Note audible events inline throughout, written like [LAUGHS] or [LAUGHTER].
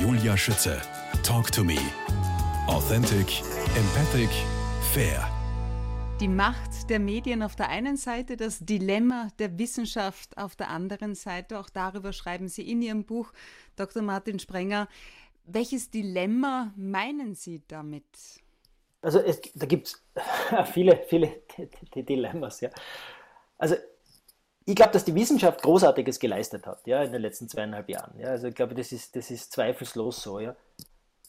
Julia Schütze. Talk to me. Authentic, empathic, fair. Die Macht der Medien auf der einen Seite, das Dilemma der Wissenschaft auf der anderen Seite. Auch darüber schreiben Sie in Ihrem Buch, Dr. Martin Sprenger. Welches Dilemma meinen Sie damit? Also es, da gibt es [LAUGHS] viele, viele Dilemmas. Ja. Also ich glaube, dass die Wissenschaft Großartiges geleistet hat, ja, in den letzten zweieinhalb Jahren. Ja. Also ich glaube, das ist, das ist zweifellos so, ja.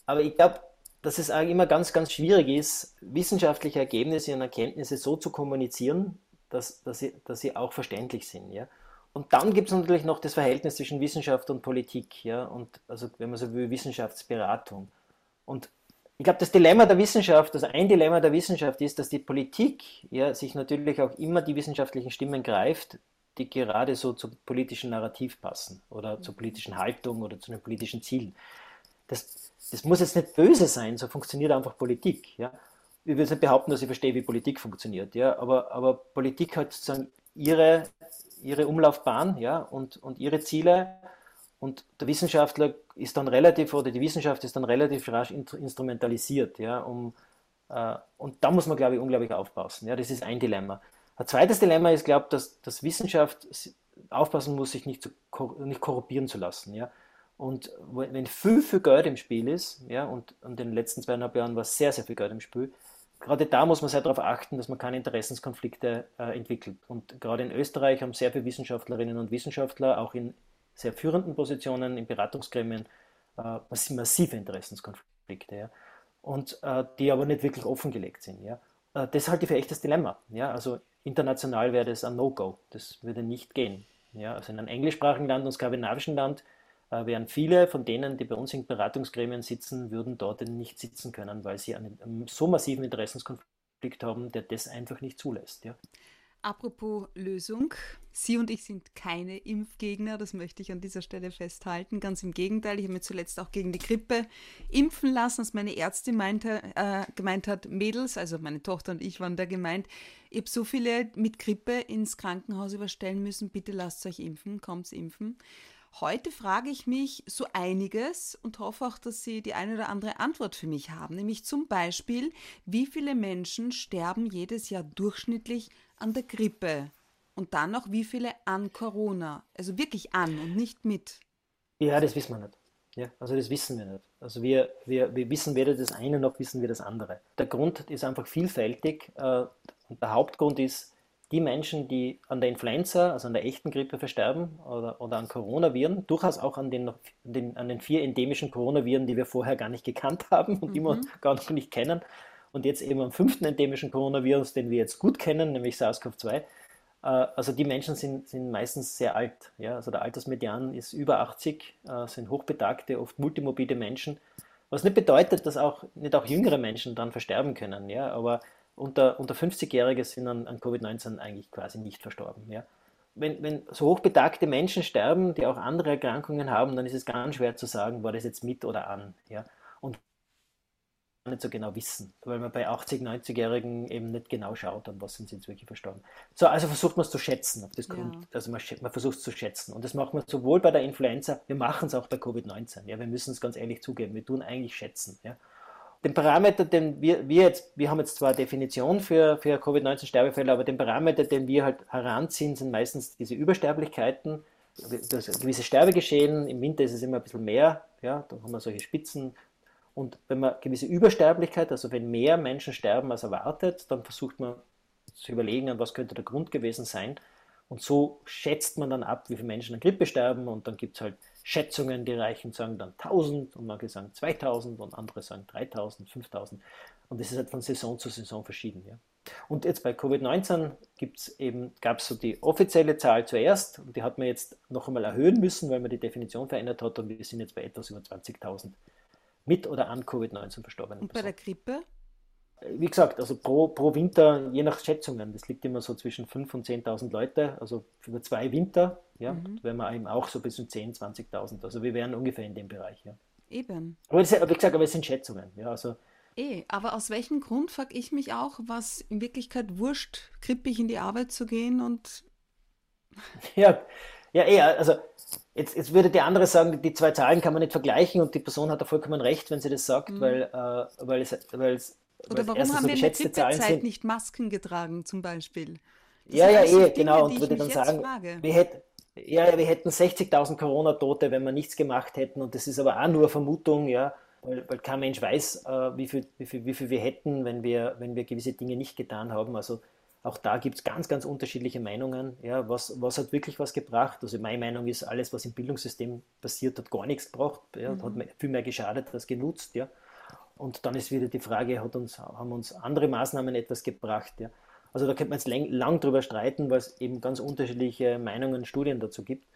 Aber ich glaube, dass es auch immer ganz, ganz schwierig ist, wissenschaftliche Ergebnisse und Erkenntnisse so zu kommunizieren, dass, dass, sie, dass sie auch verständlich sind, ja. Und dann gibt es natürlich noch das Verhältnis zwischen Wissenschaft und Politik, ja, und also wenn man so will, Wissenschaftsberatung. Und ich glaube, das Dilemma der Wissenschaft, also ein Dilemma der Wissenschaft ist, dass die Politik ja sich natürlich auch immer die wissenschaftlichen Stimmen greift, die gerade so zum politischen Narrativ passen oder zur politischen Haltung oder zu den politischen Zielen. Das, das muss jetzt nicht böse sein, so funktioniert einfach Politik. Ja. Ich will jetzt nicht behaupten, dass ich verstehe, wie Politik funktioniert, ja, aber, aber Politik hat sozusagen ihre, ihre Umlaufbahn ja, und, und ihre Ziele und der Wissenschaftler ist dann relativ, oder die Wissenschaft ist dann relativ rasch instrumentalisiert, ja, um, äh, und da muss man, glaube ich, unglaublich aufpassen. Ja, das ist ein Dilemma. Ein zweites Dilemma ist, glaube ich, dass, dass Wissenschaft aufpassen muss, sich nicht, zu, nicht korruptieren zu lassen. Ja? Und wenn viel, viel Geld im Spiel ist, ja, und in den letzten zweieinhalb Jahren war sehr, sehr viel Geld im Spiel, gerade da muss man sehr darauf achten, dass man keine Interessenskonflikte äh, entwickelt. Und gerade in Österreich haben sehr viele Wissenschaftlerinnen und Wissenschaftler auch in sehr führenden Positionen, in Beratungsgremien, äh, massive Interessenskonflikte. Ja? Und äh, die aber nicht wirklich offengelegt sind. Ja? Äh, das halte ich für echtes Dilemma. Ja? Also international wäre das ein No-Go. Das würde nicht gehen. Ja, also in einem englischsprachigen Land und skandinavischen Land äh, wären viele von denen, die bei uns in Beratungsgremien sitzen, würden dort nicht sitzen können, weil sie einen, einen so massiven Interessenskonflikt haben, der das einfach nicht zulässt. Ja. Apropos Lösung, Sie und ich sind keine Impfgegner, das möchte ich an dieser Stelle festhalten. Ganz im Gegenteil, ich habe mir zuletzt auch gegen die Grippe impfen lassen, als meine Ärztin meinte, äh, gemeint hat, Mädels, also meine Tochter und ich waren da gemeint, ich habe so viele mit Grippe ins Krankenhaus überstellen müssen, bitte lasst euch impfen, kommt impfen. Heute frage ich mich so einiges und hoffe auch, dass Sie die eine oder andere Antwort für mich haben. Nämlich zum Beispiel, wie viele Menschen sterben jedes Jahr durchschnittlich an der Grippe? Und dann noch, wie viele an Corona? Also wirklich an und nicht mit. Ja, das wissen wir nicht. Ja, also das wissen wir nicht. Also wir, wir, wir wissen weder das eine noch wissen wir das andere. Der Grund ist einfach vielfältig äh, und der Hauptgrund ist, die Menschen, die an der Influenza, also an der echten Grippe versterben oder, oder an Coronaviren, durchaus auch an den, den, an den vier endemischen Coronaviren, die wir vorher gar nicht gekannt haben und mhm. die wir mhm. gar noch nicht kennen. Und jetzt eben am fünften endemischen Coronavirus, den wir jetzt gut kennen, nämlich SARS-CoV-2. Äh, also die Menschen sind, sind meistens sehr alt. Ja? Also der Altersmedian ist über 80, äh, sind hochbetagte, oft multimobile Menschen. Was nicht bedeutet, dass auch nicht auch jüngere Menschen dann versterben können. Ja? Aber unter, unter 50-Jährige sind an, an Covid-19 eigentlich quasi nicht verstorben. Ja? Wenn, wenn so hochbetagte Menschen sterben, die auch andere Erkrankungen haben, dann ist es ganz schwer zu sagen, war das jetzt mit oder an. Ja? Nicht so genau wissen, weil man bei 80, 90-Jährigen eben nicht genau schaut, an was sind sie jetzt wirklich verstorben. So, also versucht man es zu schätzen, auf das ja. kommt. Also man, man versucht es zu schätzen. Und das macht man sowohl bei der Influenza, wir machen es auch bei Covid-19. Ja, wir müssen es ganz ehrlich zugeben, wir tun eigentlich schätzen. Ja den Parameter, den wir, wir jetzt, wir haben jetzt zwar Definition für, für Covid-19-Sterbefälle, aber den Parameter, den wir halt heranziehen, sind meistens diese Übersterblichkeiten, das gewisse Sterbegeschehen. Im Winter ist es immer ein bisschen mehr, ja, da haben wir solche Spitzen. Und wenn man gewisse Übersterblichkeit, also wenn mehr Menschen sterben als erwartet, dann versucht man zu überlegen, was könnte der Grund gewesen sein. Und so schätzt man dann ab, wie viele Menschen an Grippe sterben und dann gibt es halt Schätzungen, die reichen sagen dann 1000 und manche sagen 2000 und andere sagen 3000, 5000. Und das ist halt von Saison zu Saison verschieden. Ja. Und jetzt bei Covid-19 gab es so die offizielle Zahl zuerst und die hat man jetzt noch einmal erhöhen müssen, weil man die Definition verändert hat und wir sind jetzt bei etwas über 20.000 mit oder an Covid-19 verstorbenen Und bei der Grippe? wie gesagt, also pro, pro Winter, je nach Schätzungen, das liegt immer so zwischen 5.000 und 10.000 Leute, also über zwei Winter, ja, mhm. wären wir eben auch so bis zu 10.000, 20.000. Also wir wären ungefähr in dem Bereich, ja. Eben. Aber das, wie gesagt, aber es sind Schätzungen, ja, also. Eh, aber aus welchem Grund frage ich mich auch, was in Wirklichkeit wurscht, krippig in die Arbeit zu gehen und. [LAUGHS] Ja, Ja, eher, also jetzt, jetzt würde der andere sagen, die zwei Zahlen kann man nicht vergleichen und die Person hat da vollkommen recht, wenn sie das sagt, mhm. weil, äh, weil, es, weil es Oder warum haben so wir in der Grippezeit nicht Masken getragen zum Beispiel? Das ja, ja, eh, genau, und würde dann sagen, wir hätten, ja, wir hätten 60.000 Corona-Tote, wenn wir nichts gemacht hätten und das ist aber auch nur Vermutung, ja, weil, weil kein Mensch weiß, äh, wie, viel, wie, viel, wie viel wir hätten, wenn wir, wenn wir gewisse Dinge nicht getan haben. Also auch da gibt es ganz, ganz unterschiedliche Meinungen. Ja, was, was hat wirklich was gebracht? Also meine Meinung ist, alles, was im Bildungssystem passiert, hat gar nichts gebracht. Ja, mhm. Hat viel mehr geschadet als genutzt. Ja. Und dann ist wieder die Frage, hat uns, haben uns andere Maßnahmen etwas gebracht? Ja. Also da könnte man jetzt lang, lang drüber streiten, weil es eben ganz unterschiedliche Meinungen und Studien dazu gibt.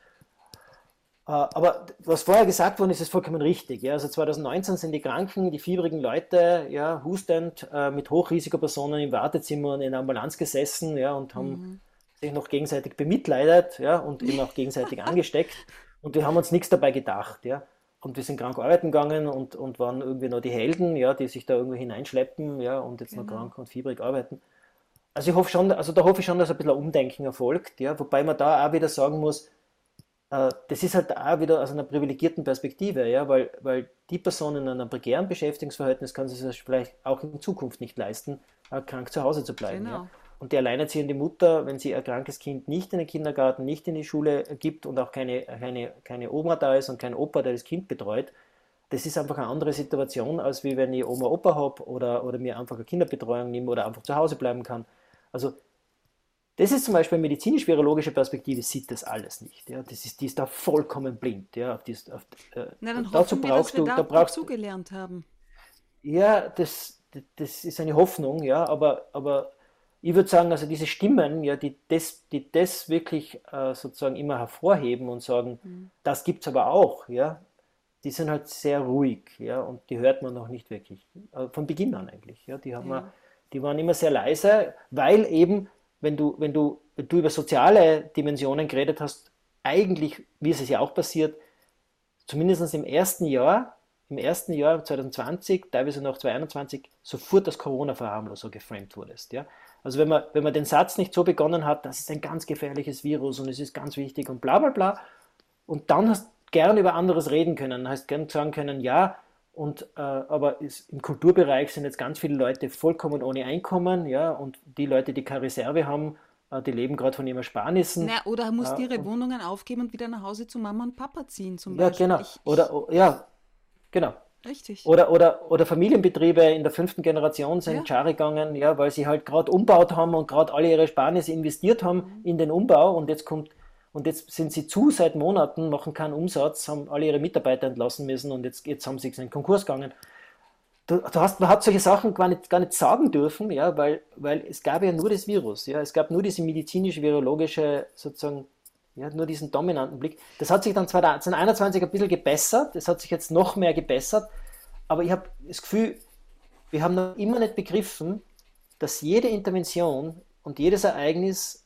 Äh, aber was vorher gesagt worden ist, ist vollkommen richtig. Ja. Also 2019 sind die Kranken, die fiebrigen Leute, ja, hustend äh, mit Hochrisikopersonen im Wartezimmer und in der Ambulanz gesessen ja, und haben mhm. sich noch gegenseitig bemitleidet ja, und eben auch gegenseitig [LAUGHS] angesteckt. Und wir haben uns nichts dabei gedacht. Ja. Und wir sind krank arbeiten gegangen und, und waren irgendwie noch die Helden, ja, die sich da irgendwo hineinschleppen ja, und jetzt genau. noch krank und fiebrig arbeiten. Also ich hoffe schon, also da hoffe ich schon, dass ein bisschen ein Umdenken erfolgt, ja, wobei man da auch wieder sagen muss, das ist halt auch wieder aus einer privilegierten Perspektive, ja, weil, weil die Person in einem prekären Beschäftigungsverhältnis kann sich das vielleicht auch in Zukunft nicht leisten, äh, krank zu Hause zu bleiben. Genau. Ja. Und die alleinerziehende Mutter, wenn sie ein krankes Kind nicht in den Kindergarten, nicht in die Schule gibt und auch keine, keine, keine Oma da ist und kein Opa, der das Kind betreut, das ist einfach eine andere Situation, als wie wenn ich Oma, Opa habe oder, oder mir einfach eine Kinderbetreuung nehme oder einfach zu Hause bleiben kann. Also das ist zum Beispiel medizinisch-virologische Perspektive, sieht das alles nicht. Ja? Das ist, die ist da vollkommen blind. Ja? Auf dies, auf, äh, Na, dann dazu wir, brauchst du, da, da brauchst dazugelernt haben. Ja, das, das ist eine Hoffnung, ja, aber, aber ich würde sagen, also diese Stimmen, ja, die das, die das wirklich äh, sozusagen immer hervorheben und sagen, mhm. das gibt es aber auch, ja, die sind halt sehr ruhig, ja, und die hört man noch nicht wirklich. Äh, von Beginn an eigentlich. Ja, die haben ja. wir, die waren immer sehr leise, weil eben wenn du, wenn du, du über soziale Dimensionen geredet hast, eigentlich, wie es ja auch passiert, zumindest im ersten Jahr, im ersten Jahr 2020, teilweise noch 2021, sofort als Corona-Verharmloser geframed wurdest. Ja? Also wenn man, wenn man den Satz nicht so begonnen hat, das ist ein ganz gefährliches Virus und es ist ganz wichtig und bla bla bla, und dann hast gern über anderes reden können, hast gern sagen können, ja, und, äh, aber ist, im Kulturbereich sind jetzt ganz viele Leute vollkommen ohne Einkommen, ja, und die Leute, die keine Reserve haben, äh, die leben gerade von ihren Ersparnissen. Na, oder muss äh, ihre Wohnungen aufgeben und wieder nach Hause zu Mama und Papa ziehen, zum Beispiel. Ja, genau. Ich, oder, ja, genau. Richtig. Oder, oder, oder Familienbetriebe in der fünften Generation sind ja. schar gegangen, ja, weil sie halt gerade umbaut haben und gerade alle ihre Ersparnisse investiert haben mhm. in den Umbau und jetzt kommt und jetzt sind sie zu seit Monaten, machen keinen Umsatz, haben alle ihre Mitarbeiter entlassen müssen und jetzt, jetzt haben sie in den Konkurs gegangen. Du, du hast, man hat solche Sachen gar nicht, gar nicht sagen dürfen, ja, weil, weil es gab ja nur das Virus. Ja, es gab nur diese medizinisch-virologische, sozusagen, ja, nur diesen dominanten Blick. Das hat sich dann 2021 ein bisschen gebessert, das hat sich jetzt noch mehr gebessert, aber ich habe das Gefühl, wir haben noch immer nicht begriffen, dass jede Intervention und jedes Ereignis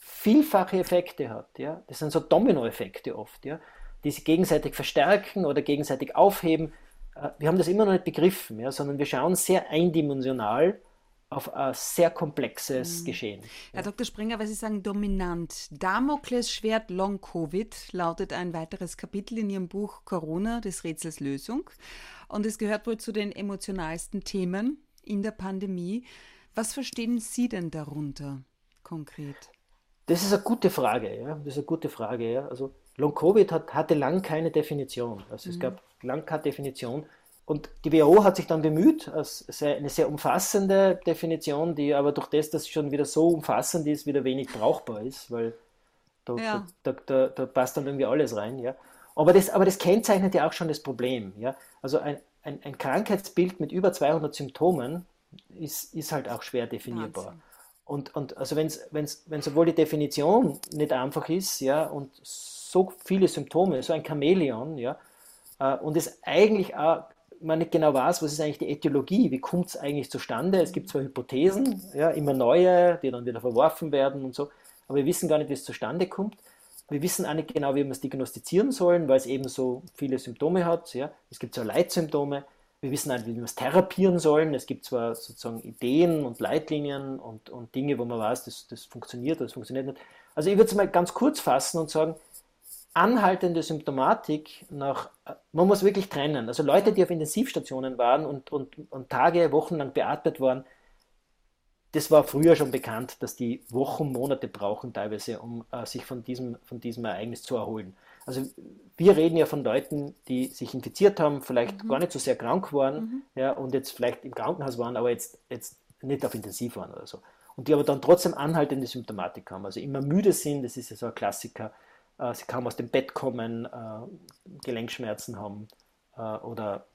vielfache Effekte hat. Ja? Das sind so Dominoeffekte oft, ja? die sich gegenseitig verstärken oder gegenseitig aufheben. Äh, wir haben das immer noch nicht begriffen, ja? sondern wir schauen sehr eindimensional auf ein sehr komplexes mhm. Geschehen. Herr Dr. Springer, weil Sie sagen dominant. Damoklesschwert Schwert Long Covid lautet ein weiteres Kapitel in Ihrem Buch Corona des Rätsels Lösung. Und es gehört wohl zu den emotionalsten Themen in der Pandemie. Was verstehen Sie denn darunter konkret? Das ist eine gute Frage, ja. Das ist eine gute Frage, ja. Also Long Covid hat, hatte lang keine Definition. Also mhm. es gab lang keine Definition. Und die WHO hat sich dann bemüht, eine sehr umfassende Definition, die aber durch das, dass sie schon wieder so umfassend ist, wieder wenig brauchbar ist, weil da, ja. da, da, da, passt dann irgendwie alles rein, ja. Aber das, aber das kennzeichnet ja auch schon das Problem, ja. Also ein, ein, ein Krankheitsbild mit über 200 Symptomen ist, ist halt auch schwer definierbar. Wahnsinn. Und, und also wenn sowohl die Definition nicht einfach ist, ja, und so viele Symptome, so ein Chamäleon, ja, äh, und es eigentlich auch man nicht genau weiß, was ist eigentlich die Äthiologie, wie kommt es eigentlich zustande. Es gibt zwar Hypothesen, ja, immer neue, die dann wieder verworfen werden und so, aber wir wissen gar nicht, wie es zustande kommt. Wir wissen auch nicht genau, wie wir es diagnostizieren sollen, weil es eben so viele Symptome hat. Ja. Es gibt so Leitsymptome, wir wissen nicht, wie wir es therapieren sollen. Es gibt zwar sozusagen Ideen und Leitlinien und, und Dinge, wo man weiß, das, das funktioniert oder das funktioniert nicht. Also ich würde es mal ganz kurz fassen und sagen, anhaltende Symptomatik nach, man muss wirklich trennen. Also Leute, die auf Intensivstationen waren und, und, und Tage, Wochen lang beatmet waren, das war früher schon bekannt, dass die Wochen, Monate brauchen teilweise, um äh, sich von diesem, von diesem Ereignis zu erholen. Also wir reden ja von Leuten, die sich infiziert haben, vielleicht mhm. gar nicht so sehr krank waren mhm. ja, und jetzt vielleicht im Krankenhaus waren, aber jetzt, jetzt nicht auf Intensiv waren oder so. Und die aber dann trotzdem anhaltende Symptomatik haben, also immer müde sind, das ist ja so ein Klassiker, äh, sie kaum aus dem Bett kommen, äh, Gelenkschmerzen haben äh, oder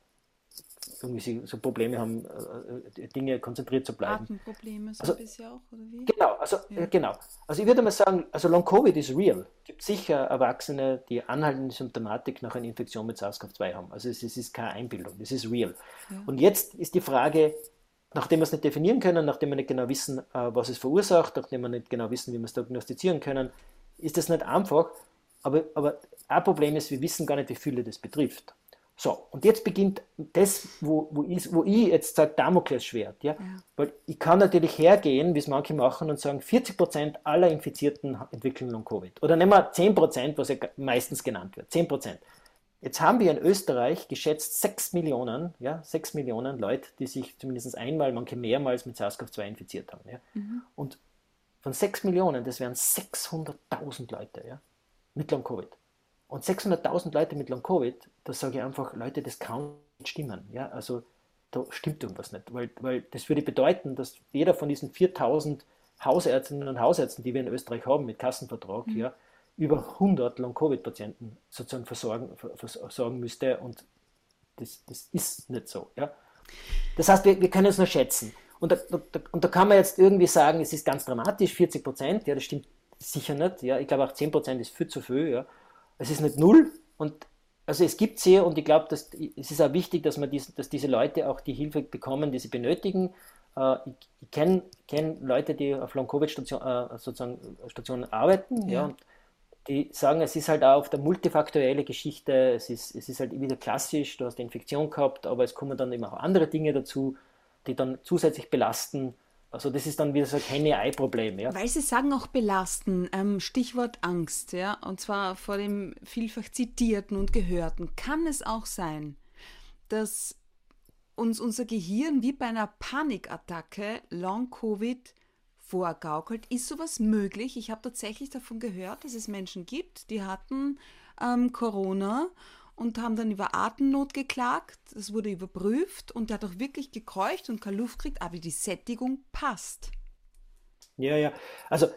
so Probleme haben, äh, äh, Dinge konzentriert zu bleiben. Atemprobleme so also, ein bisschen auch, oder wie? Genau, also ja. Äh, genau. Also ich würde mal sagen, also Long Covid ist real. Es gibt sicher Erwachsene, die anhaltende Symptomatik nach einer Infektion mit SARS-CoV-2 haben. Also es, es, ist keine Einbildung, das ist real. Ja. Und jetzt ist die Frage, nachdem wir es nicht definieren können, nachdem wir nicht genau wissen, was es verursacht, nachdem wir nicht genau wissen, wie wir es diagnostizieren können, ist das nicht einfach. Aber, aber ein Problem ist, wir wissen gar nicht, wie viele das betrifft. So, und jetzt beginnt das, wo, wo, ich, wo ich jetzt sage, Damoklesschwert. Ja? ja? Weil ich kann natürlich hergehen, wie es manche machen, und sagen, 40% aller Infizierten entwickeln Long-Covid. Oder nehmen wir 10%, was ja meistens genannt wird. 10%. Jetzt haben wir in Österreich geschätzt 6 Millionen, ja, 6 Millionen Leute, die sich zumindest einmal, manche mehrmals mit SARS-CoV-2 infiziert haben. Ja? Mhm. Und von 6 Millionen, das wären 600.000 Leute ja, mit Long-Covid. Und 600.000 Leute mit Long-Covid, da sage ich einfach, Leute, das kann nicht stimmen. Ja? Also da stimmt irgendwas nicht. Weil, weil das würde bedeuten, dass jeder von diesen 4.000 Hausärztinnen und Hausärzten, die wir in Österreich haben mit Kassenvertrag, mhm. ja, über 100 Long-Covid-Patienten sozusagen versorgen, versorgen müsste. Und das, das ist nicht so. Ja? Das heißt, wir, wir können es nur schätzen. Und da, da, und da kann man jetzt irgendwie sagen, es ist ganz dramatisch, 40 Prozent, ja, das stimmt sicher nicht. Ja. Ich glaube auch 10 Prozent ist viel zu viel. Ja es ist nicht null und also es gibt sie und ich glaube, dass es ist auch wichtig, dass man dies, dass diese Leute auch die Hilfe bekommen, die sie benötigen. Äh, ich, ich kenne kenn Leute, die auf Long-Covid-Stationen äh, sozusagen Stationen arbeiten, ja. ja. die sagen, es ist halt auch auf der multifaktorielle Geschichte, es ist, es ist halt wieder klassisch, du hast eine Infektion gehabt, aber es kommen dann eben auch andere Dinge dazu, die dann zusätzlich belasten. Also das ist dann wieder so ein Henne-Ei-Problem. Ja? Weil Sie sagen auch belasten, ähm, Stichwort Angst, ja, und zwar vor dem vielfach zitierten und gehörten. Kann es auch sein, dass uns unser Gehirn wie bei einer Panikattacke Long-Covid vorgaukelt? Ist sowas möglich? Ich habe tatsächlich davon gehört, dass es Menschen gibt, die hatten ähm, Corona und haben dann über Atemnot geklagt. Das wurde überprüft und der hat auch wirklich gekeucht und keine Luft kriegt, aber die Sättigung passt. Ja, ja. Also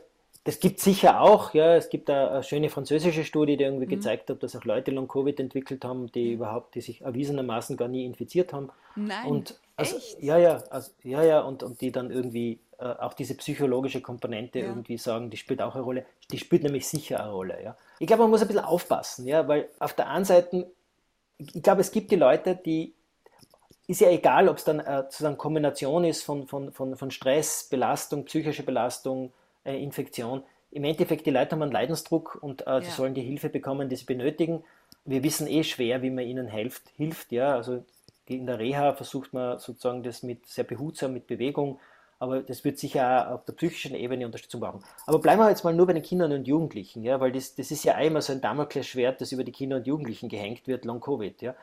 das gibt sicher auch, ja, es gibt eine, eine schöne französische Studie, die irgendwie mhm. gezeigt hat, dass auch Leute Long-Covid entwickelt haben, die mhm. überhaupt, die sich erwiesenermaßen gar nie infiziert haben. Nein, und also, echt? Ja, ja, also, ja, ja, und, und die dann irgendwie auch diese psychologische Komponente ja. irgendwie sagen, die spielt auch eine Rolle. Die spielt nämlich sicher eine Rolle, ja. Ich glaube, man muss ein bisschen aufpassen, ja, weil auf der einen Seite, ich glaube, es gibt die Leute, die, ist ja egal, ob es dann äh, sozusagen Kombination ist von, von, von, von Stress, Belastung, psychische Belastung, äh, Infektion. Im Endeffekt, die Leute haben einen Leidensdruck und äh, sie ja. sollen die Hilfe bekommen, die sie benötigen. Wir wissen eh schwer, wie man ihnen hilft. hilft ja. Also in der Reha versucht man sozusagen das mit sehr behutsam, mit Bewegung, aber das wird sicher auch auf der psychischen Ebene Unterstützung brauchen. Aber bleiben wir jetzt mal nur bei den Kindern und Jugendlichen, ja, weil das, das ist ja einmal so ein Damoklesschwert, das über die Kinder und Jugendlichen gehängt wird, Long Covid. Ja.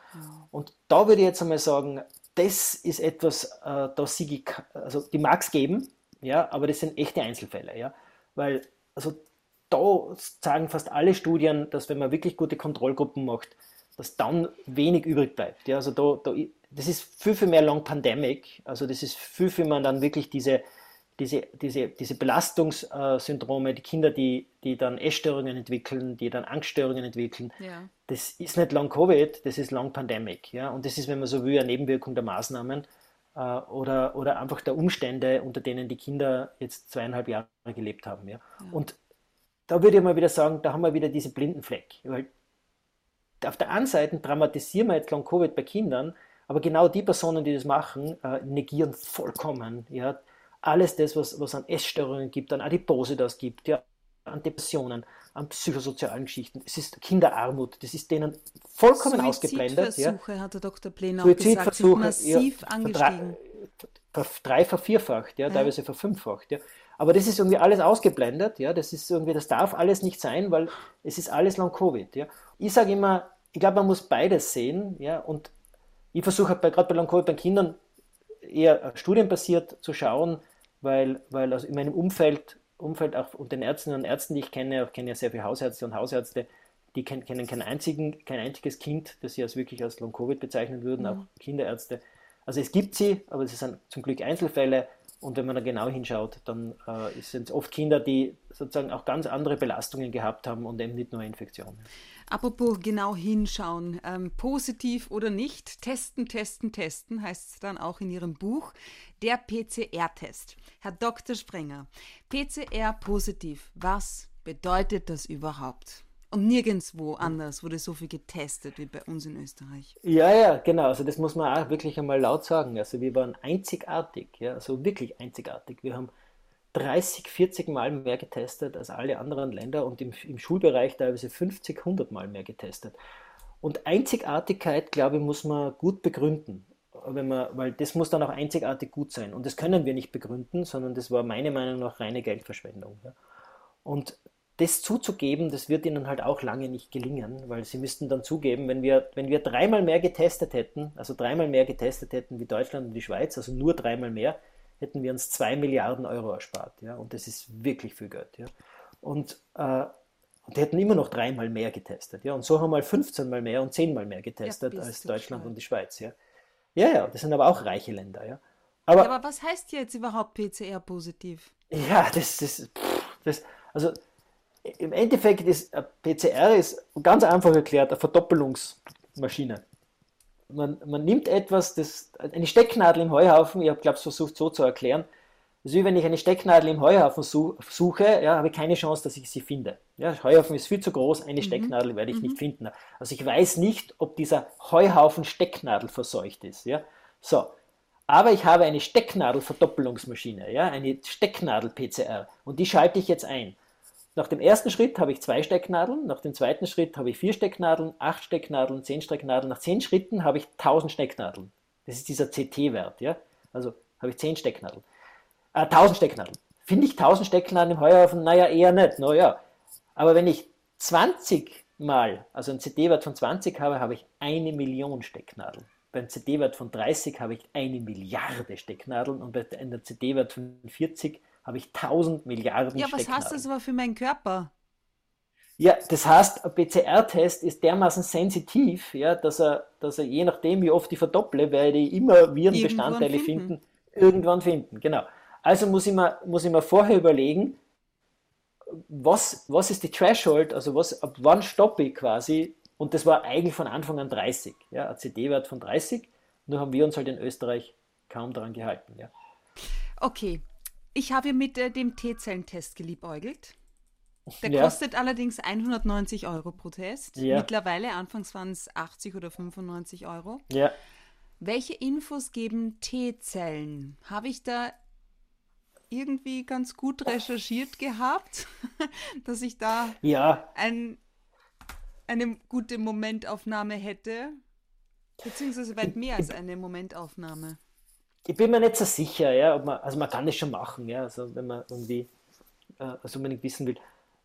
Und da würde ich jetzt einmal sagen, das ist etwas, äh, da sie, also die mag es geben, ja, aber das sind echte Einzelfälle, ja, weil also da sagen fast alle Studien, dass wenn man wirklich gute Kontrollgruppen macht, dass dann wenig übrig bleibt. Ja, also da, da das ist viel, viel mehr Long Pandemic. Also das ist viel, viel mehr dann wirklich diese, diese, diese, diese Belastungssyndrome, die Kinder, die, die dann Essstörungen entwickeln, die dann Angststörungen entwickeln. Ja. Das ist nicht Long Covid, das ist Long Pandemic. Ja? Und das ist, wenn man so will, eine Nebenwirkung der Maßnahmen äh, oder, oder einfach der Umstände, unter denen die Kinder jetzt zweieinhalb Jahre gelebt haben. Ja? ja. Und da würde ich mal wieder sagen, da haben wir wieder diese blinden Fleck. Weil auf der einen Seite dramatisieren wir jetzt Long Covid bei Kindern, aber genau die Personen, die das machen, äh, negieren vollkommen ja, alles das, was, was an Essstörungen gibt, an Adipose das gibt, ja, an Depressionen, an psychosozialen Geschichten. Es ist Kinderarmut, das ist denen vollkommen ausgeblendet. Ja. hat der Dr. Plen auch gesagt, sind massiv ja, angestiegen. Drei, drei vervierfacht, ja, teilweise verfünffacht. Ja. Aber das ist irgendwie alles ausgeblendet, ja, das ist irgendwie, das darf alles nicht sein, weil es ist alles Long-Covid, ja. Ich sage immer, ich glaube, man muss beides sehen, ja, und ich versuche halt gerade bei Long-Covid bei Kindern eher studienbasiert zu schauen, weil, weil also in meinem Umfeld, Umfeld auch und den Ärztinnen und Ärzten, die ich kenne, auch kenne ja sehr viele Hausärzte und Hausärzte, die kennen kein, einzigen, kein einziges Kind, das sie als wirklich als Long-Covid bezeichnen würden, mhm. auch Kinderärzte. Also es gibt sie, aber es sind zum Glück Einzelfälle. Und wenn man da genau hinschaut, dann äh, sind es oft Kinder, die sozusagen auch ganz andere Belastungen gehabt haben und eben nicht nur Infektionen. Apropos genau hinschauen, ähm, positiv oder nicht, testen, testen, testen, heißt es dann auch in Ihrem Buch, der PCR-Test. Herr Dr. Sprenger, PCR positiv, was bedeutet das überhaupt? Und nirgendwo anders wurde so viel getestet wie bei uns in Österreich. Ja, ja, genau. Also das muss man auch wirklich einmal laut sagen. Also wir waren einzigartig, ja, also wirklich einzigartig. Wir haben 30, 40 Mal mehr getestet als alle anderen Länder und im, im Schulbereich teilweise 50, 100 Mal mehr getestet. Und Einzigartigkeit, glaube ich, muss man gut begründen. Wenn man, weil das muss dann auch einzigartig gut sein. Und das können wir nicht begründen, sondern das war meiner Meinung nach reine Geldverschwendung. Ja. Und das zuzugeben, das wird ihnen halt auch lange nicht gelingen, weil sie müssten dann zugeben, wenn wir, wenn wir dreimal mehr getestet hätten, also dreimal mehr getestet hätten wie Deutschland und die Schweiz, also nur dreimal mehr, hätten wir uns zwei Milliarden Euro erspart. Ja? Und das ist wirklich viel Geld. Ja? Und, äh, und die hätten immer noch dreimal mehr getestet. Ja? Und so haben wir 15 mal mehr und 10 mal mehr getestet ja, als Deutschland schön. und die Schweiz. Ja? ja, ja, das sind aber auch reiche Länder. Ja? Aber, ja, aber was heißt jetzt überhaupt PCR positiv? Ja, das ist, das, also im Endeffekt ist PCR ist ganz einfach erklärt eine Verdoppelungsmaschine. Man, man nimmt etwas, das, eine Stecknadel im Heuhaufen, ich habe glaube es versucht so zu erklären, das ist wie wenn ich eine Stecknadel im Heuhaufen suche, ja, habe ich keine Chance, dass ich sie finde. Ja, Heuhaufen ist viel zu groß, eine mhm. Stecknadel werde ich mhm. nicht finden. Also ich weiß nicht, ob dieser Heuhaufen Stecknadel verseucht ist. Ja. So, aber ich habe eine Stecknadel-Verdoppelungsmaschine, ja, eine Stecknadel-PCR und die schalte ich jetzt ein. Nach dem ersten Schritt habe ich zwei Stecknadeln, nach dem zweiten Schritt habe ich vier Stecknadeln, acht Stecknadeln, zehn Stecknadeln. Nach zehn Schritten habe ich 1000 Stecknadeln. Das ist dieser CT-Wert. Ja? Also habe ich zehn Stecknadeln. Äh, 1000 Stecknadeln. Finde ich 1000 Stecknadeln im Heuhaufen? Naja, eher nicht. Naja. Aber wenn ich 20 mal, also einen CT-Wert von 20 habe, habe ich eine Million Stecknadeln. Beim CT-Wert von 30 habe ich eine Milliarde Stecknadeln und bei einem CT-Wert von 40 habe ich 1000 Milliarden Ja, was heißt das aber für meinen Körper? Ja, das heißt, ein PCR-Test ist dermaßen sensitiv, ja, dass er, dass er je nachdem, wie oft ich verdopple, werde ich immer Virenbestandteile finden. finden. irgendwann finden. Genau. Also muss ich mir, muss ich mir vorher überlegen, was, was ist die Threshold, also was, ab wann stoppe ich quasi? Und das war eigentlich von Anfang an 30, ja, ein CD-Wert von 30. Nur haben wir uns halt in Österreich kaum daran gehalten. Ja. Okay, ich habe mit äh, dem T-Zellentest geliebäugelt. Der ja. kostet allerdings 190 Euro pro Test. Ja. Mittlerweile, anfangs waren es 80 oder 95 Euro. Ja. Welche Infos geben T-Zellen? Habe ich da irgendwie ganz gut recherchiert gehabt, [LAUGHS] dass ich da ja. ein, eine gute Momentaufnahme hätte? Beziehungsweise weit mehr als eine Momentaufnahme ich bin mir nicht so sicher, ja, man, also man kann das schon machen, ja, also wenn man irgendwie äh, also unbedingt wissen will.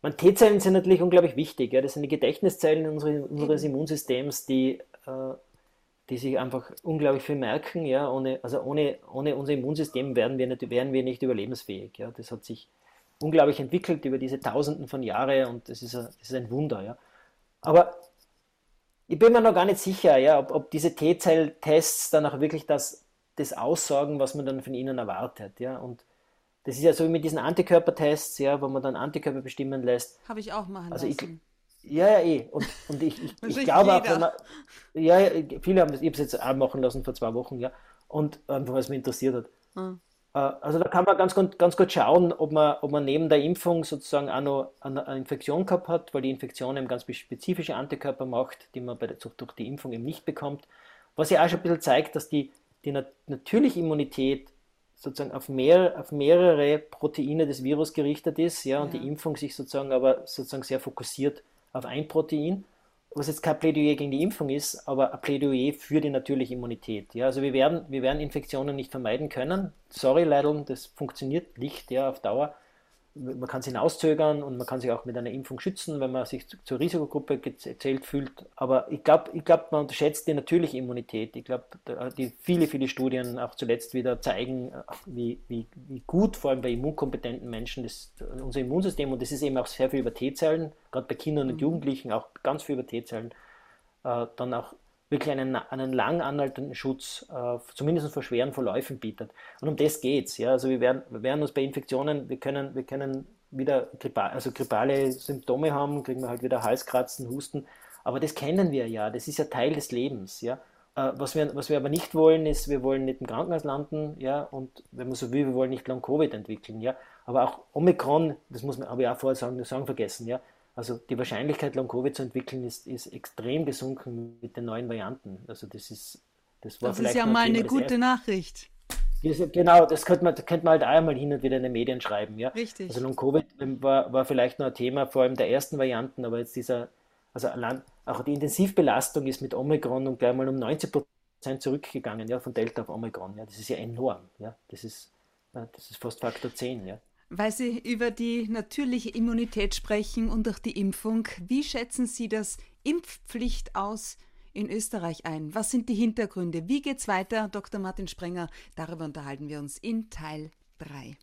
Man, T-Zellen sind natürlich unglaublich wichtig, ja, das sind die Gedächtniszellen unsere, unseres Immunsystems, die, äh, die sich einfach unglaublich viel merken, ja, ohne, also ohne, ohne unser Immunsystem wären wir, nicht, wären wir nicht überlebensfähig, ja, das hat sich unglaublich entwickelt über diese Tausenden von Jahren und das ist, ein, das ist ein Wunder, ja. Aber ich bin mir noch gar nicht sicher, ja, ob, ob diese T-Zell-Tests dann auch wirklich das das aussagen, was man dann von ihnen erwartet. Ja? Und das ist ja so wie mit diesen Antikörpertests, ja, wo man dann Antikörper bestimmen lässt. Habe ich auch machen also lassen. Ich, ja, ja, eh. Und, und ich, ich, [LAUGHS] ich glaube auch, man, ja, viele haben das, ich habe es jetzt auch machen lassen vor zwei Wochen, ja. Und einfach, es mich interessiert hat. Hm. Also da kann man ganz, ganz gut schauen, ob man, ob man neben der Impfung sozusagen auch noch eine Infektion gehabt hat, weil die Infektion eben ganz spezifische Antikörper macht, die man bei der, durch die Impfung eben nicht bekommt. Was ja auch schon ein bisschen zeigt, dass die die nat natürliche Immunität sozusagen auf, mehr, auf mehrere Proteine des Virus gerichtet ist, ja, und ja. die Impfung sich sozusagen aber sozusagen sehr fokussiert auf ein Protein. was jetzt kein Plädoyer gegen die Impfung ist, aber ein Plädoyer für die natürliche Immunität. Ja, also wir werden, wir werden Infektionen nicht vermeiden können. Sorry, Leidl, das funktioniert nicht ja, auf Dauer man kann es hinauszögern und man kann sich auch mit einer Impfung schützen, wenn man sich zur Risikogruppe gezählt fühlt. Aber ich glaube, ich glaub, man unterschätzt die natürliche Immunität. Ich glaube, die viele, viele Studien auch zuletzt wieder zeigen, wie, wie, wie gut, vor allem bei immunkompetenten Menschen, das, unser Immunsystem, und das ist eben auch sehr viel über T-Zellen, gerade bei Kindern und mhm. Jugendlichen auch ganz viel über T-Zellen, äh, dann auch wirklich einen, einen lang anhaltenden Schutz, äh, zumindest vor schweren Verläufen bietet. Und um das geht es. Ja? Also wir werden, wir werden uns bei Infektionen, wir können, wir können wieder grippale, also grippale Symptome haben, kriegen wir halt wieder Halskratzen, Husten. Aber das kennen wir ja, das ist ja Teil des Lebens. Ja? Äh, was, wir, was wir aber nicht wollen, ist, wir wollen nicht im Krankenhaus landen, ja, und wenn man so will, wir wollen nicht Long-Covid entwickeln, ja. Aber auch Omikron, das muss man, ich auch vorher sagen, sagen vergessen, ja, also die Wahrscheinlichkeit, Long-Covid zu entwickeln, ist, ist extrem gesunken mit den neuen Varianten. Also das ist, das war das vielleicht ist ja mal eine gute. Nachricht. Genau, das könnte man, könnte man halt auch einmal hin und wieder in den Medien schreiben. Ja? Richtig. Also Long-Covid war, war vielleicht noch ein Thema, vor allem der ersten Varianten, aber jetzt dieser, also allein, auch die Intensivbelastung ist mit Omikron um gleich mal um 90 Prozent zurückgegangen, ja, von Delta auf Omikron. Ja? Das ist ja enorm. Ja? Das, ist, das ist fast Faktor 10. Ja? Weil Sie über die natürliche Immunität sprechen und durch die Impfung, wie schätzen Sie das Impfpflicht aus in Österreich ein? Was sind die Hintergründe? Wie geht's weiter, Dr. Martin Sprenger? Darüber unterhalten wir uns in Teil 3.